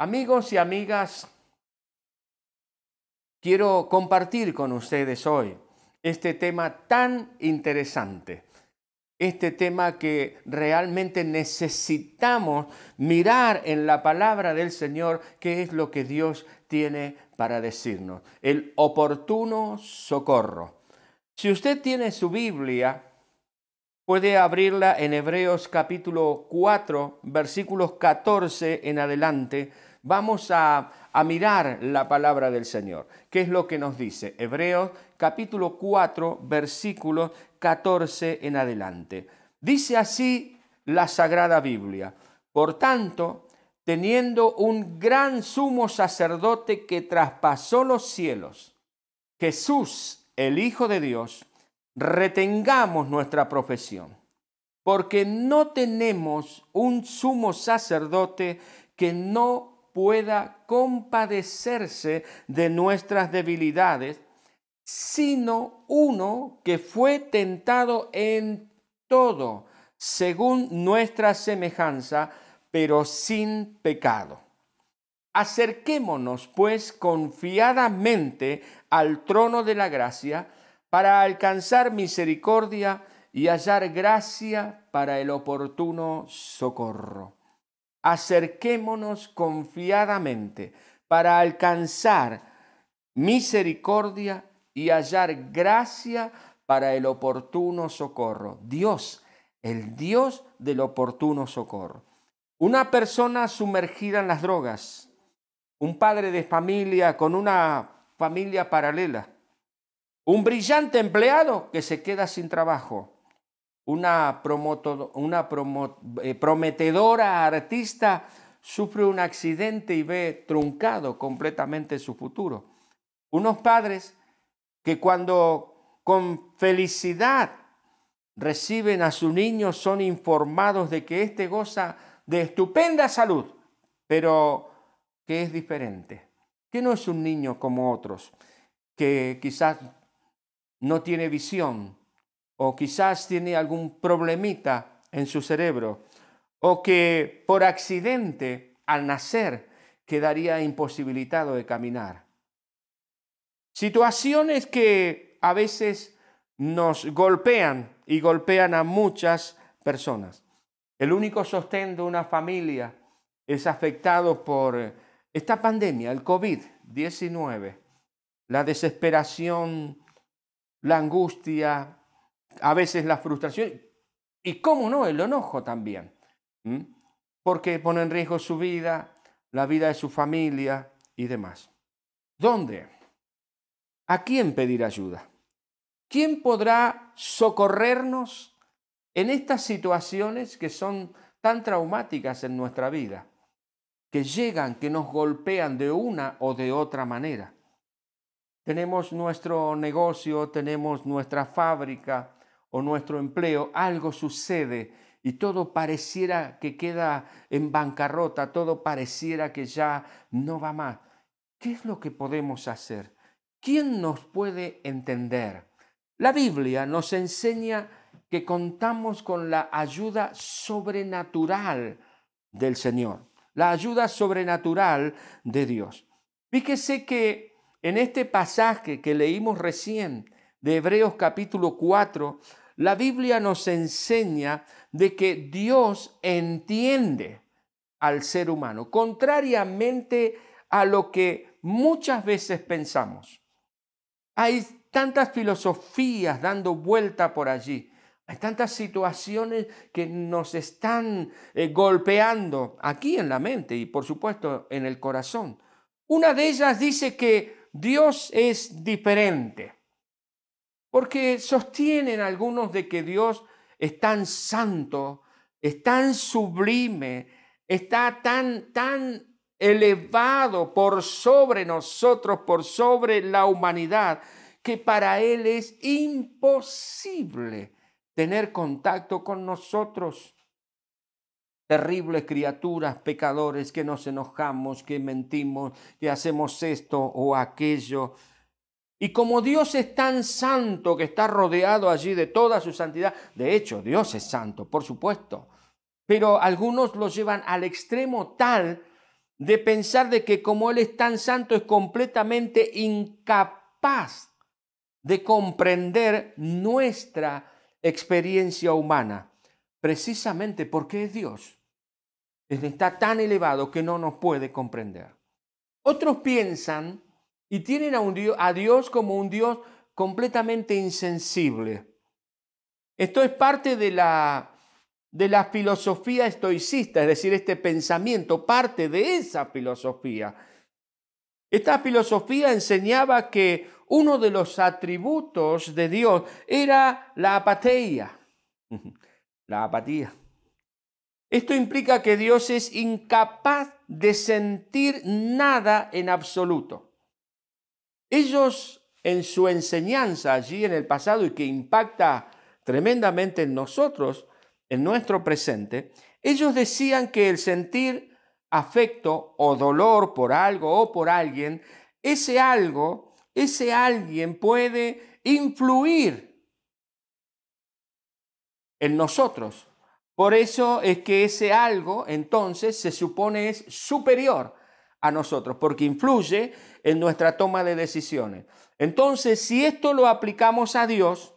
Amigos y amigas, quiero compartir con ustedes hoy este tema tan interesante, este tema que realmente necesitamos mirar en la palabra del Señor, qué es lo que Dios tiene para decirnos, el oportuno socorro. Si usted tiene su Biblia, puede abrirla en Hebreos capítulo 4, versículos 14 en adelante, vamos a, mirar la palabra del Señor. ¿Qué es lo que nos dice? Hebreos capítulo 4, versículo 14 en adelante. Dice así la Sagrada Biblia. Por tanto, teniendo un gran sumo sacerdote que traspasó los cielos, Jesús, el Hijo de Dios, retengamos nuestra profesión, porque no tenemos un sumo sacerdote que no pueda compadecerse de nuestras debilidades, sino uno que fue tentado en todo, según nuestra semejanza, pero sin pecado. Acerquémonos, pues, confiadamente al trono de la gracia para alcanzar misericordia y hallar gracia para el oportuno socorro acerquémonos confiadamente para alcanzar misericordia y hallar gracia para el oportuno socorro. Dios, el Dios del oportuno socorro. Una persona sumergida en las drogas, un padre de familia con una familia paralela, un brillante empleado que se queda sin trabajo, una, una eh, prometedora artista sufre un accidente y ve truncado completamente su futuro. Unos padres que cuando con felicidad reciben a su niño son informados de que éste goza de estupenda salud, pero que es diferente, que no es un niño como otros, que quizás no tiene visión, o quizás tiene algún problemita en su cerebro, o que por accidente al nacer quedaría imposibilitado de caminar. Situaciones que a veces nos golpean y golpean a muchas personas. El único sostén de una familia es afectado por esta pandemia, el COVID-19, la desesperación, la angustia, a veces la frustración y, cómo no, el enojo también, porque pone en riesgo su vida, la vida de su familia y demás. ¿Dónde? ¿A quién pedir ayuda? ¿Quién podrá socorrernos en estas situaciones que son tan traumáticas en nuestra vida, que llegan, que nos golpean de una o de otra manera? Tenemos nuestro negocio, tenemos nuestra fábrica, o nuestro empleo, algo sucede y todo pareciera que queda en bancarrota, todo pareciera que ya no va más. ¿Qué es lo que podemos hacer? ¿Quién nos puede entender? La Biblia nos enseña que contamos con la ayuda sobrenatural del Señor, la ayuda sobrenatural de Dios. Fíjese que en este pasaje que leímos recién, de Hebreos capítulo 4, la Biblia nos enseña de que Dios entiende al ser humano, contrariamente a lo que muchas veces pensamos. Hay tantas filosofías dando vuelta por allí. Hay tantas situaciones que nos están eh, golpeando aquí en la mente y por supuesto en el corazón. Una de ellas dice que Dios es diferente. Porque sostienen algunos de que Dios es tan santo, es tan sublime, está tan, tan elevado por sobre nosotros, por sobre la humanidad, que para Él es imposible tener contacto con nosotros. Terribles criaturas, pecadores, que nos enojamos, que mentimos, que hacemos esto o aquello. Y como Dios es tan santo que está rodeado allí de toda su santidad, de hecho Dios es santo, por supuesto, pero algunos lo llevan al extremo tal de pensar de que como Él es tan santo es completamente incapaz de comprender nuestra experiencia humana, precisamente porque es Dios. Está tan elevado que no nos puede comprender. Otros piensan y tienen a, un Dios, a Dios como un Dios completamente insensible. Esto es parte de la, de la filosofía estoicista, es decir, este pensamiento, parte de esa filosofía. Esta filosofía enseñaba que uno de los atributos de Dios era la apatía, la apatía. Esto implica que Dios es incapaz de sentir nada en absoluto. Ellos en su enseñanza allí en el pasado y que impacta tremendamente en nosotros, en nuestro presente, ellos decían que el sentir afecto o dolor por algo o por alguien, ese algo, ese alguien puede influir en nosotros. Por eso es que ese algo entonces se supone es superior a nosotros, porque influye en nuestra toma de decisiones. Entonces, si esto lo aplicamos a Dios,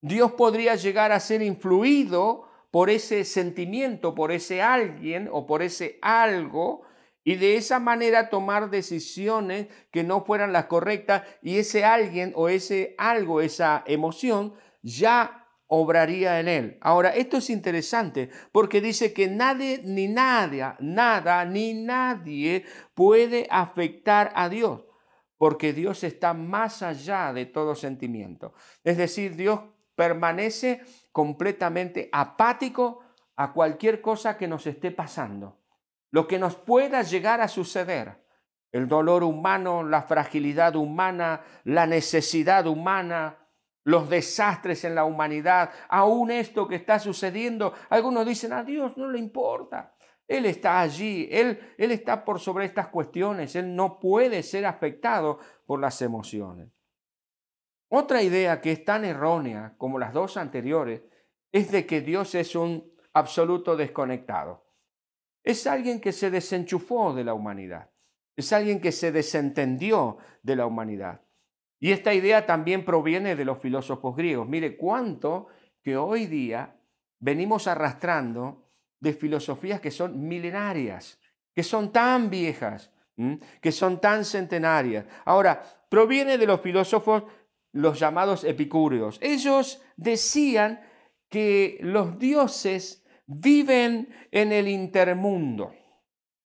Dios podría llegar a ser influido por ese sentimiento, por ese alguien o por ese algo, y de esa manera tomar decisiones que no fueran las correctas y ese alguien o ese algo, esa emoción, ya obraría en él. Ahora, esto es interesante porque dice que nadie ni nadie, nada ni nadie puede afectar a Dios, porque Dios está más allá de todo sentimiento. Es decir, Dios permanece completamente apático a cualquier cosa que nos esté pasando, lo que nos pueda llegar a suceder. El dolor humano, la fragilidad humana, la necesidad humana, los desastres en la humanidad, aún esto que está sucediendo. Algunos dicen, a Dios no le importa. Él está allí, él, él está por sobre estas cuestiones, Él no puede ser afectado por las emociones. Otra idea que es tan errónea como las dos anteriores es de que Dios es un absoluto desconectado. Es alguien que se desenchufó de la humanidad. Es alguien que se desentendió de la humanidad. Y esta idea también proviene de los filósofos griegos. Mire cuánto que hoy día venimos arrastrando de filosofías que son milenarias, que son tan viejas, que son tan centenarias. Ahora, proviene de los filósofos los llamados epicúreos. Ellos decían que los dioses viven en el intermundo.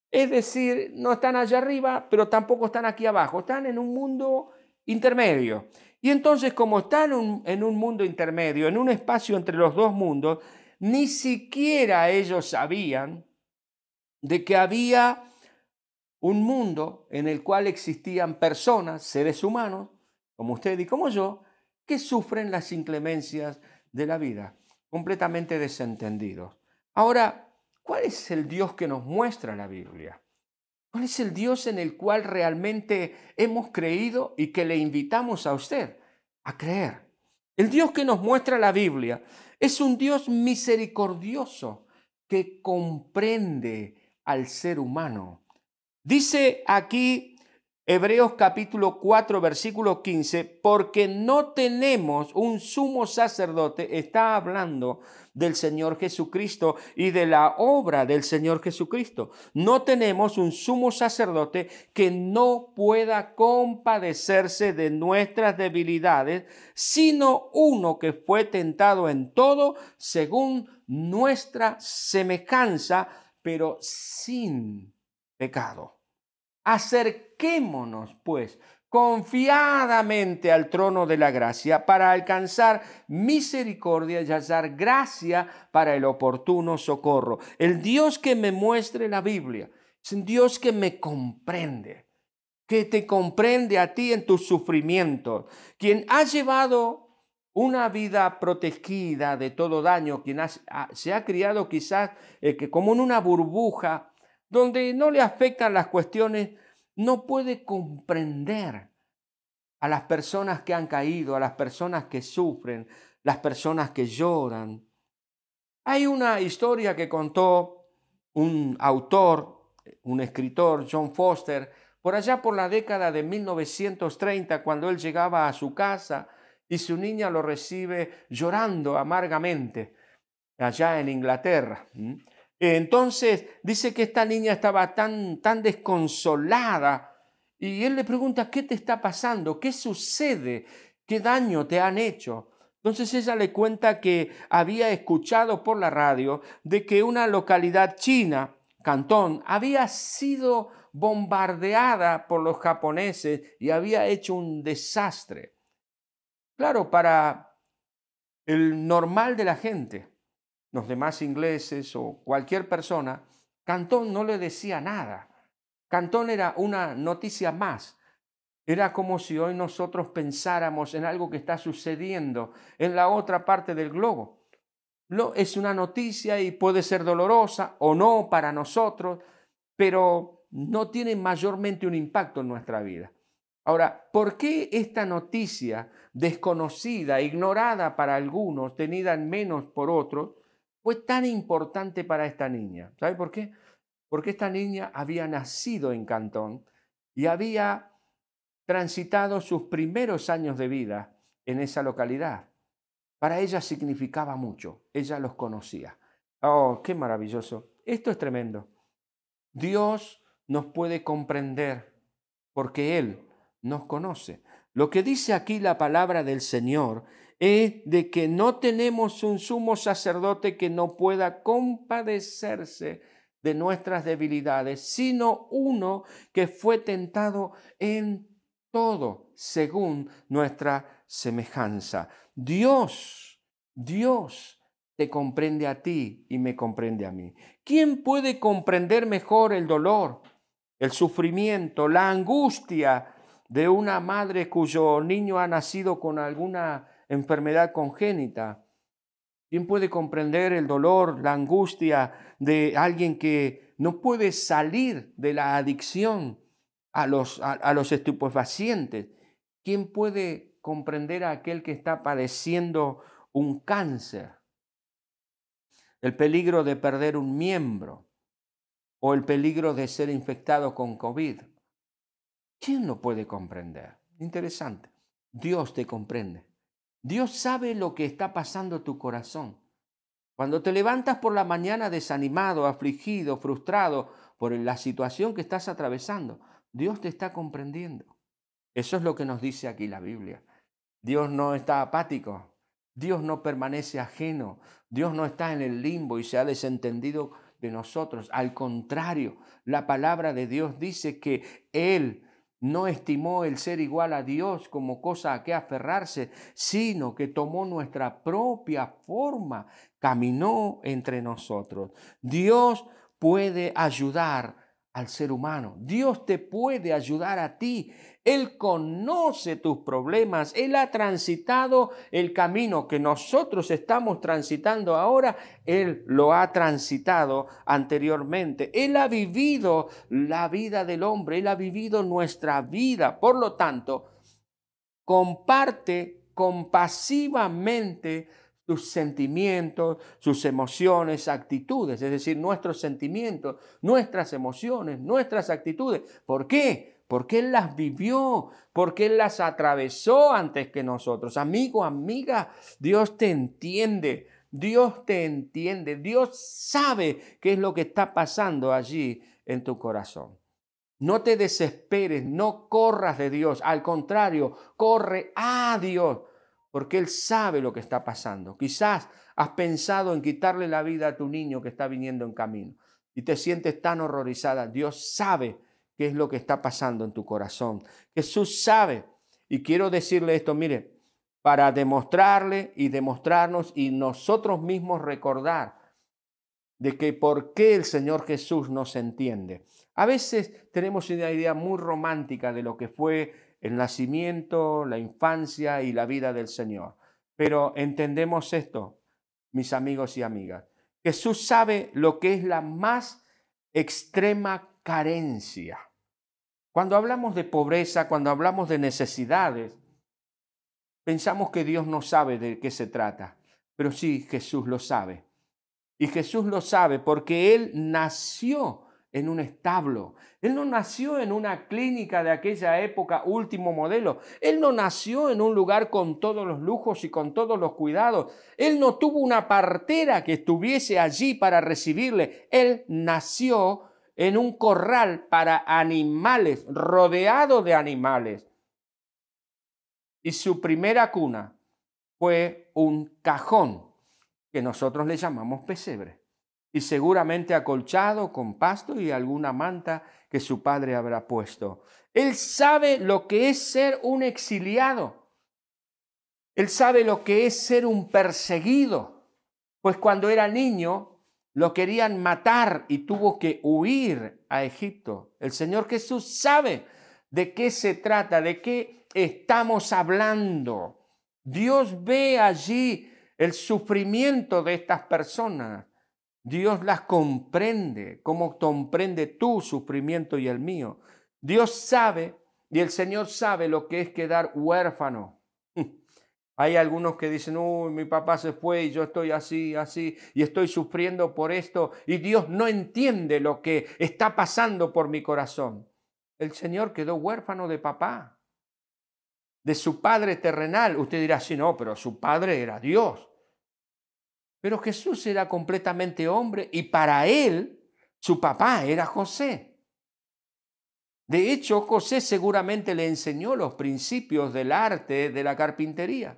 Es decir, no están allá arriba, pero tampoco están aquí abajo, están en un mundo intermedio. Y entonces, como están en un mundo intermedio, en un espacio entre los dos mundos, ni siquiera ellos sabían de que había un mundo en el cual existían personas, seres humanos, como usted y como yo, que sufren las inclemencias de la vida, completamente desentendidos. Ahora, ¿cuál es el Dios que nos muestra la Biblia? ¿Cuál es el Dios en el cual realmente hemos creído y que le invitamos a usted a creer? El Dios que nos muestra la Biblia es un Dios misericordioso que comprende al ser humano. Dice aquí Hebreos capítulo 4, versículo 15, porque no tenemos un sumo sacerdote, está hablando del Señor Jesucristo y de la obra del Señor Jesucristo. No tenemos un sumo sacerdote que no pueda compadecerse de nuestras debilidades, sino uno que fue tentado en todo según nuestra semejanza, pero sin pecado. Acerquémonos, pues, confiadamente al trono de la gracia para alcanzar misericordia y hallar gracia para el oportuno socorro. El Dios que me muestre la Biblia es un Dios que me comprende, que te comprende a ti en tus sufrimientos, quien ha llevado una vida protegida de todo daño, quien se ha criado quizás eh, que como en una burbuja, donde no le afectan las cuestiones, no puede comprender a las personas que han caído, a las personas que sufren, las personas que lloran. Hay una historia que contó un autor un escritor, John Foster, por allá por la década de 1930, cuando él llegaba a su casa y su niña lo recibe llorando amargamente allá en Inglaterra. Entonces dice que esta niña estaba tan, tan desconsolada y él le pregunta, ¿qué te está pasando? ¿Qué sucede? ¿Qué daño te han hecho? Entonces ella le cuenta que había escuchado por la radio de que una localidad china, Cantón, había sido bombardeada por los japoneses y había hecho un desastre. Claro, para el normal de la gente, los demás ingleses o cualquier persona, Cantón no le decía nada. Cantón era una noticia más. Era como si hoy nosotros pensáramos en algo que está sucediendo en la otra parte del globo. No, es una noticia y puede ser dolorosa o no para nosotros, pero no tiene mayormente un impacto en nuestra vida. Ahora, ¿por qué esta noticia desconocida, ignorada para algunos, tenida en menos por otros, fue tan importante para esta niña. ¿Sabe por qué? Porque esta niña había nacido en Cantón y había transitado sus primeros años de vida en esa localidad. Para ella significaba mucho, ella los conocía. Oh, qué maravilloso. Esto es tremendo. Dios nos puede comprender porque Él nos conoce. Lo que dice aquí la palabra del Señor es de que no tenemos un sumo sacerdote que no pueda compadecerse de nuestras debilidades, sino uno que fue tentado en todo según nuestra semejanza. Dios, Dios te comprende a ti y me comprende a mí. ¿Quién puede comprender mejor el dolor, el sufrimiento, la angustia de una madre cuyo niño ha nacido con alguna enfermedad congénita. ¿Quién puede comprender el dolor, la angustia de alguien que no puede salir de la adicción a los, a, estupefacientes? ¿Quién puede comprender a aquel que está padeciendo un cáncer? El peligro de perder un miembro o el peligro de ser infectado con COVID. ¿Quién lo puede comprender? Interesante. Dios te comprende. Dios sabe lo que está pasando en tu corazón. Cuando te levantas por la mañana desanimado, afligido, frustrado por la situación que estás atravesando, Dios te está comprendiendo. Eso es lo que nos dice aquí la Biblia. Dios no está apático, Dios no permanece ajeno, Dios no está en el limbo y se ha desentendido de nosotros. Al contrario, la palabra de Dios dice que Él no estimó el ser igual a Dios como cosa a que aferrarse, sino que tomó nuestra propia forma, caminó entre nosotros. Dios puede ayudar al ser humano. Dios te puede ayudar a ti. Él conoce tus problemas. Él ha transitado el camino que nosotros estamos transitando ahora. Él lo ha transitado anteriormente. Él ha vivido la vida del hombre. Él ha vivido nuestra vida. Por lo tanto, comparte compasivamente sus sentimientos, sus emociones, actitudes, es decir, nuestros sentimientos, nuestras emociones, nuestras actitudes. ¿Por qué? Porque Él las vivió, porque Él las atravesó antes que nosotros. Amigo, amiga, Dios te entiende, Dios te entiende, Dios sabe qué es lo que está pasando allí en tu corazón. No te desesperes, no corras de Dios, al contrario, corre a Dios porque Él sabe lo que está pasando. Quizás has pensado en quitarle la vida a tu niño que está viniendo en camino y te sientes tan horrorizada. Dios sabe qué es lo que está pasando en tu corazón. Jesús sabe. Y quiero decirle esto, mire, para demostrarle y demostrarnos y nosotros mismos recordar de que por qué el Señor Jesús nos entiende. A veces tenemos una idea muy romántica de lo que fue el nacimiento, la infancia y la vida del Señor. Pero entendemos esto, mis amigos y amigas. Jesús sabe lo que es la más extrema carencia. Cuando hablamos de pobreza, cuando hablamos de necesidades, pensamos que Dios no sabe de qué se trata, pero sí Jesús lo sabe. Y Jesús lo sabe porque Él nació en un establo. Él no nació en una clínica de aquella época último modelo. Él no nació en un lugar con todos los lujos y con todos los cuidados. Él no tuvo una partera que estuviese allí para recibirle. Él nació en un corral para animales, rodeado de animales. Y su primera cuna fue un cajón que nosotros le llamamos pesebre y seguramente acolchado con pasto y alguna manta que su padre habrá puesto. Él sabe lo que es ser un exiliado. Él sabe lo que es ser un perseguido. Pues cuando era niño lo querían matar y tuvo que huir a Egipto. El Señor Jesús sabe de qué se trata, de qué estamos hablando. Dios ve allí el sufrimiento de estas personas. Dios las comprende, como comprende tu sufrimiento y el mío. Dios sabe y el Señor sabe lo que es quedar huérfano. Hay algunos que dicen, uy, mi papá se fue y yo estoy así, así, y estoy sufriendo por esto, y Dios no entiende lo que está pasando por mi corazón. El Señor quedó huérfano de papá, de su padre terrenal. Usted dirá, sí, no, pero su padre era Dios. Pero Jesús era completamente hombre y para él su papá era José. De hecho, José seguramente le enseñó los principios del arte de la carpintería.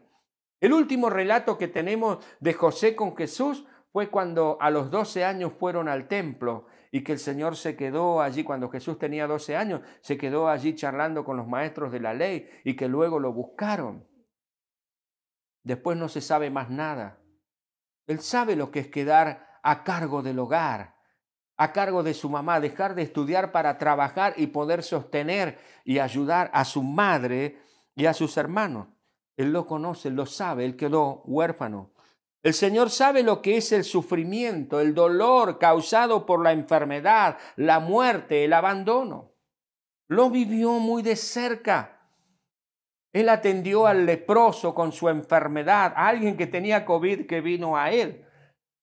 El último relato que tenemos de José con Jesús fue cuando a los 12 años fueron al templo y que el Señor se quedó allí cuando Jesús tenía 12 años, se quedó allí charlando con los maestros de la ley y que luego lo buscaron. Después no se sabe más nada. Él sabe lo que es quedar a cargo del hogar, a cargo de su mamá, dejar de estudiar para trabajar y poder sostener y ayudar a su madre y a sus hermanos. Él lo conoce, lo sabe, él quedó huérfano. El Señor sabe lo que es el sufrimiento, el dolor causado por la enfermedad, la muerte, el abandono. Lo vivió muy de cerca. Él atendió al leproso con su enfermedad, a alguien que tenía COVID que vino a él,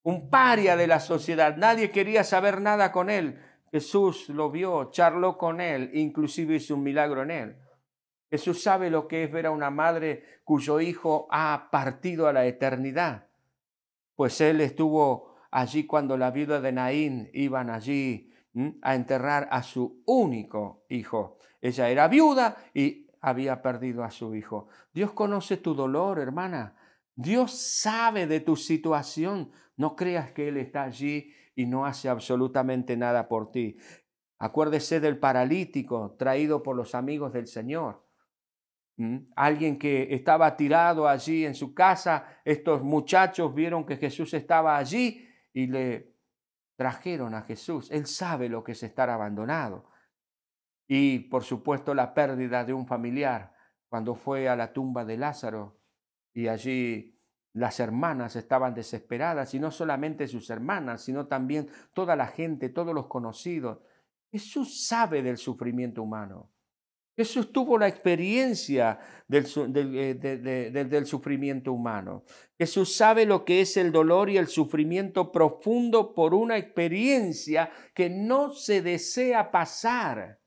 un paria de la sociedad, nadie quería saber nada con él. Jesús lo vio, charló con él, inclusive hizo un milagro en él. Jesús sabe lo que es ver a una madre cuyo hijo ha partido a la eternidad, pues él estuvo allí cuando la viuda de Naín iban allí a enterrar a su único hijo. Ella era viuda y había perdido a su hijo. Dios conoce tu dolor, hermana. Dios sabe de tu situación. No creas que Él está allí y no hace absolutamente nada por ti. Acuérdese del paralítico traído por los amigos del Señor. Alguien que estaba tirado allí en su casa, estos muchachos vieron que Jesús estaba allí y le trajeron a Jesús. Él sabe lo que es estar abandonado. Y por supuesto la pérdida de un familiar cuando fue a la tumba de Lázaro y allí las hermanas estaban desesperadas y no solamente sus hermanas, sino también toda la gente, todos los conocidos. Jesús sabe del sufrimiento humano. Jesús tuvo la experiencia del, eh, del, sufrimiento humano. Jesús sabe lo que es el dolor y el sufrimiento profundo por una experiencia que no se desea pasar.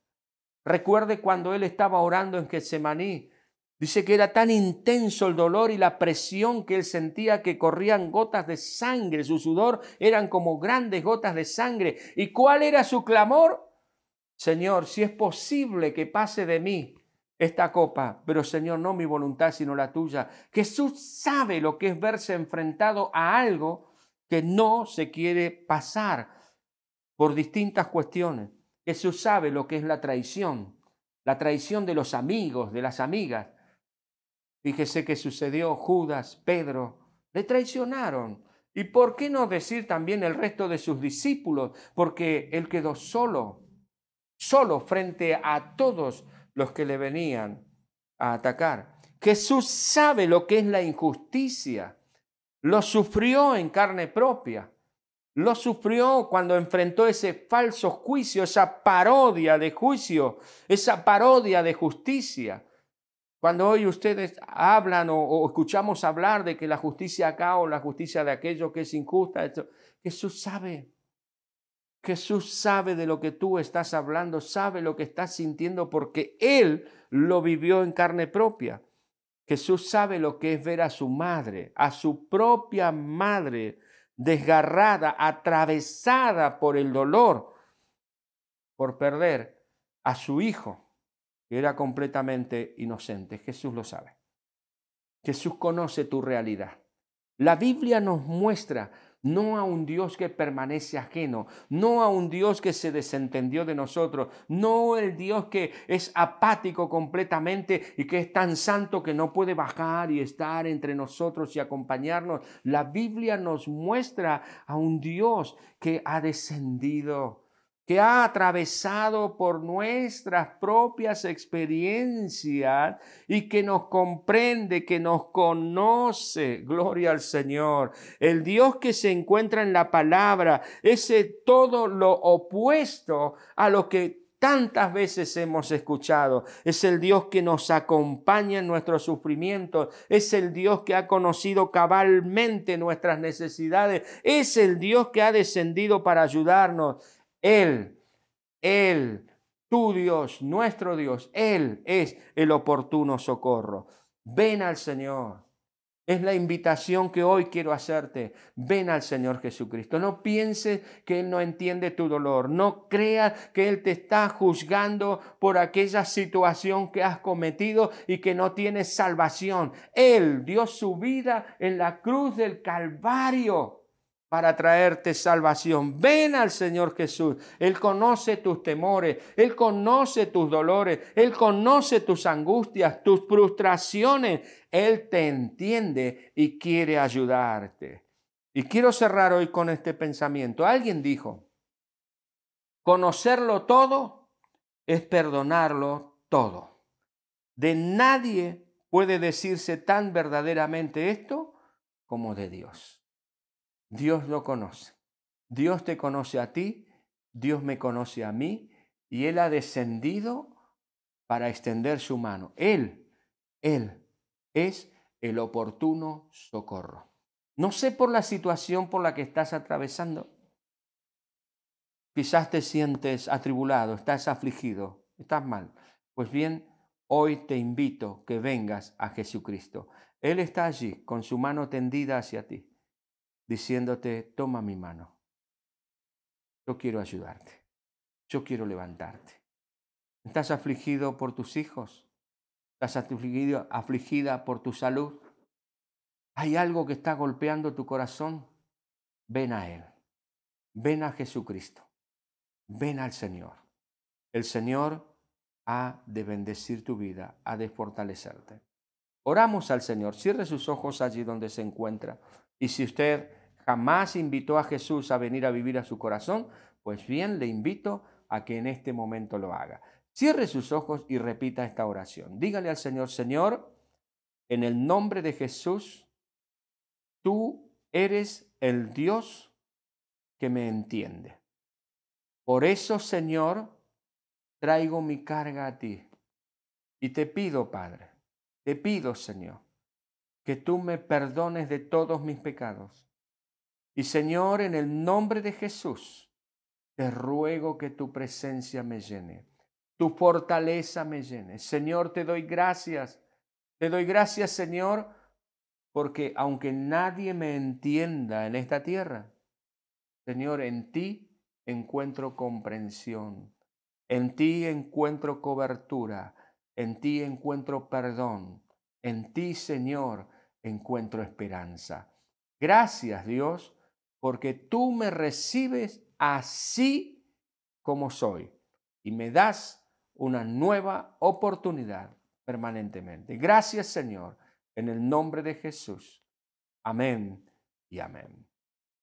Recuerde cuando él estaba orando en Getsemaní. Dice que era tan intenso el dolor y la presión que él sentía que corrían gotas de sangre. Su sudor eran como grandes gotas de sangre. ¿Y cuál era su clamor? Señor, si es posible que pase de mí esta copa, pero Señor, no mi voluntad, sino la tuya. Jesús sabe lo que es verse enfrentado a algo que no se quiere pasar por distintas cuestiones. Jesús sabe lo que es la traición, la traición de los amigos, de las amigas. Fíjese que sucedió Judas, Pedro, le traicionaron. ¿Y por qué no decir también el resto de sus discípulos? Porque él quedó solo, solo frente a todos los que le venían a atacar. Jesús sabe lo que es la injusticia, lo sufrió en carne propia. Lo sufrió cuando enfrentó ese falso juicio, esa parodia de juicio, esa parodia de justicia. Cuando hoy ustedes hablan o, escuchamos hablar de que la justicia acá o la justicia de aquello que es injusta, Jesús sabe. Jesús sabe de lo que tú estás hablando, sabe lo que estás sintiendo porque Él lo vivió en carne propia. Jesús sabe lo que es ver a su madre, a su propia madre, desgarrada, atravesada por el dolor, por perder a su hijo, que era completamente inocente. Jesús lo sabe. Jesús conoce tu realidad. La Biblia nos muestra no a un Dios que permanece ajeno, no a un Dios que se desentendió de nosotros, no el Dios que es apático completamente y que es tan santo que no puede bajar y estar entre nosotros y acompañarnos. La Biblia nos muestra a un Dios que ha descendido que ha atravesado por nuestras propias experiencias y que nos comprende, que nos conoce. Gloria al Señor. El Dios que se encuentra en la palabra, ese todo lo opuesto a lo que tantas veces hemos escuchado. Es el Dios que nos acompaña en nuestros sufrimientos. Es el Dios que ha conocido cabalmente nuestras necesidades. Es el Dios que ha descendido para ayudarnos. Él, Él, tu Dios, nuestro Dios, Él es el oportuno socorro. Ven al Señor. Es la invitación que hoy quiero hacerte. Ven al Señor Jesucristo. No pienses que Él no entiende tu dolor. No creas que Él te está juzgando por aquella situación que has cometido y que no tienes salvación. Él dio su vida en la cruz del Calvario para traerte salvación. Ven al Señor Jesús. Él conoce tus temores, Él conoce tus dolores, Él conoce tus angustias, tus frustraciones. Él te entiende y quiere ayudarte. Y quiero cerrar hoy con este pensamiento. Alguien dijo, conocerlo todo es perdonarlo todo. De nadie puede decirse tan verdaderamente esto como de Dios. Dios lo conoce. Dios te conoce a ti, Dios me conoce a mí y Él ha descendido para extender su mano. Él, Él es el oportuno socorro. No sé por la situación por la que estás atravesando. Quizás te sientes atribulado, estás afligido, estás mal. Pues bien, hoy te invito que vengas a Jesucristo. Él está allí con su mano tendida hacia ti diciéndote, toma mi mano. Yo quiero ayudarte. Yo quiero levantarte. ¿Estás afligido por tus hijos? ¿Estás afligido, afligida por tu salud? ¿Hay algo que está golpeando tu corazón? Ven a Él. Ven a Jesucristo. Ven al Señor. El Señor ha de bendecir tu vida, ha de fortalecerte. Oramos al Señor. Cierre sus ojos allí donde se encuentra. Y si usted jamás invitó a Jesús a venir a vivir a su corazón, pues bien le invito a que en este momento lo haga. Cierre sus ojos y repita esta oración. Dígale al Señor, Señor, en el nombre de Jesús, tú eres el Dios que me entiende. Por eso, Señor, traigo mi carga a ti. Y te pido, Padre, te pido, Señor, que tú me perdones de todos mis pecados y Señor, en el nombre de Jesús, te ruego que tu presencia me llene, tu fortaleza me llene. Señor, te doy gracias. Te doy gracias, Señor, porque aunque nadie me entienda en esta tierra, Señor, en ti encuentro comprensión, en ti encuentro cobertura, en ti encuentro perdón, en ti, Señor, encuentro esperanza. Gracias, Dios, porque tú me recibes así como soy y me das una nueva oportunidad permanentemente. Gracias Señor, en el nombre de Jesús. Amén y amén.